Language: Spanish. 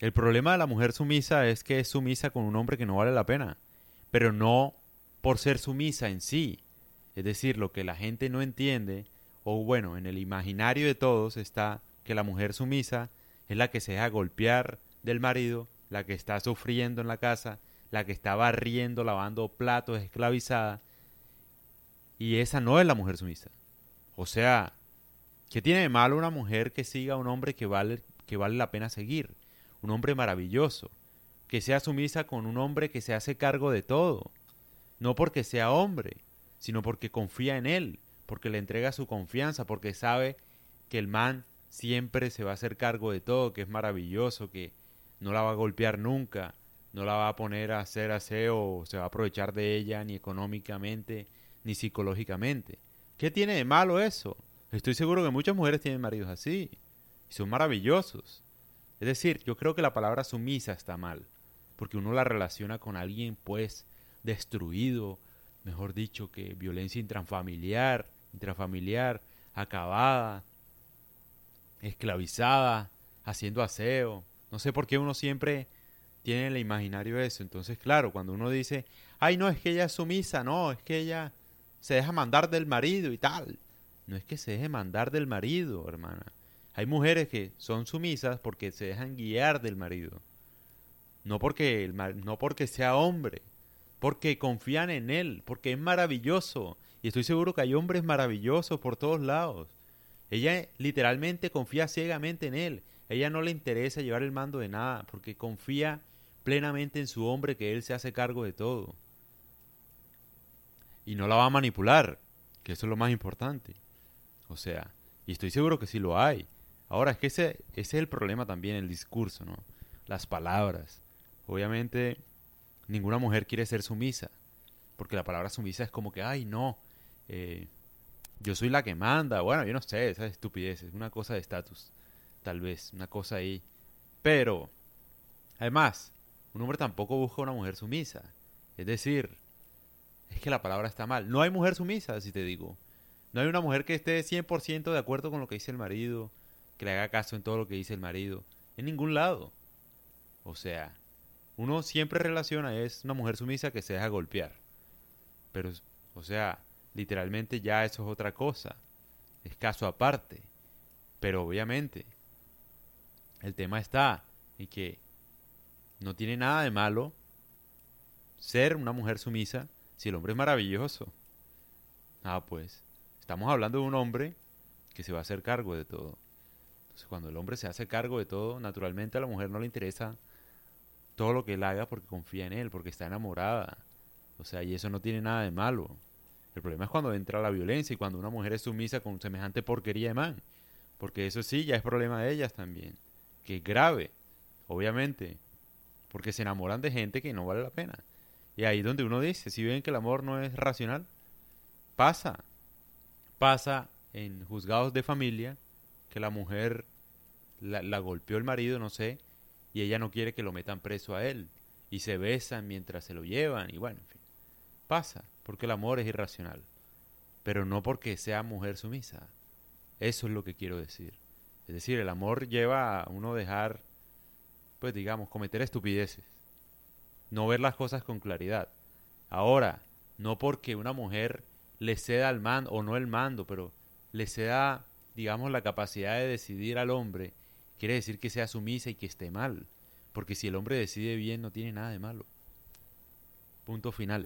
El problema de la mujer sumisa es que es sumisa con un hombre que no vale la pena, pero no por ser sumisa en sí. Es decir, lo que la gente no entiende, o bueno, en el imaginario de todos está que la mujer sumisa es la que se deja golpear del marido, la que está sufriendo en la casa, la que está barriendo, lavando platos, esclavizada. Y esa no es la mujer sumisa. O sea, ¿qué tiene de malo una mujer que siga a un hombre que vale, que vale la pena seguir? Un hombre maravilloso. Que sea sumisa con un hombre que se hace cargo de todo. No porque sea hombre, sino porque confía en él, porque le entrega su confianza, porque sabe que el man siempre se va a hacer cargo de todo, que es maravilloso, que no la va a golpear nunca, no la va a poner a hacer aseo, se va a aprovechar de ella ni económicamente ni psicológicamente. ¿Qué tiene de malo eso? Estoy seguro que muchas mujeres tienen maridos así y son maravillosos. Es decir, yo creo que la palabra sumisa está mal, porque uno la relaciona con alguien pues destruido, mejor dicho, que violencia intrafamiliar, intrafamiliar, acabada, esclavizada, haciendo aseo. No sé por qué uno siempre tiene en el imaginario eso. Entonces, claro, cuando uno dice, ay, no, es que ella es sumisa, no, es que ella se deja mandar del marido y tal. No es que se deje mandar del marido, hermana. Hay mujeres que son sumisas porque se dejan guiar del marido. No porque, el, no porque sea hombre, porque confían en él, porque es maravilloso. Y estoy seguro que hay hombres maravillosos por todos lados. Ella literalmente confía ciegamente en él. ella no le interesa llevar el mando de nada, porque confía plenamente en su hombre que él se hace cargo de todo. Y no la va a manipular, que eso es lo más importante. O sea, y estoy seguro que sí lo hay. Ahora, es que ese, es el problema también, el discurso, ¿no? Las palabras. Obviamente, ninguna mujer quiere ser sumisa, porque la palabra sumisa es como que, ay, no, eh, yo soy la que manda. Bueno, yo no sé, esa estupidez, es una cosa de estatus, tal vez, una cosa ahí. Pero, además, un hombre tampoco busca una mujer sumisa. Es decir, es que la palabra está mal. No hay mujer sumisa, si te digo. No hay una mujer que esté 100% de acuerdo con lo que dice el marido, que le haga caso en todo lo que dice el marido. En ningún lado. O sea, uno siempre relaciona es una mujer sumisa que se deja golpear. Pero, o sea, literalmente ya eso es otra cosa. Es caso aparte. Pero obviamente, el tema está y que no tiene nada de malo ser una mujer sumisa si el hombre es maravilloso. Ah, pues, estamos hablando de un hombre que se va a hacer cargo de todo. Cuando el hombre se hace cargo de todo, naturalmente a la mujer no le interesa todo lo que él haga porque confía en él, porque está enamorada. O sea, y eso no tiene nada de malo. El problema es cuando entra la violencia y cuando una mujer es sumisa con semejante porquería de man. Porque eso sí, ya es problema de ellas también. Que es grave, obviamente. Porque se enamoran de gente que no vale la pena. Y ahí donde uno dice, si ven que el amor no es racional, pasa. Pasa en juzgados de familia que la mujer la, golpeó el marido, no sé, y ella no quiere que lo metan preso a él. Y se besan mientras se lo llevan, y bueno, en fin. Pasa porque el amor es irracional, pero no porque sea mujer sumisa. Eso es lo que quiero decir. Es decir, el amor lleva a uno dejar, pues digamos, cometer estupideces, no ver las cosas con claridad. Ahora, no porque una mujer le ceda al mando, o no el mando, pero le ceda, digamos, la capacidad de decidir al hombre, quiere decir que sea sumisa y que esté mal. Porque si el hombre decide bien, no tiene nada de malo. Punto final.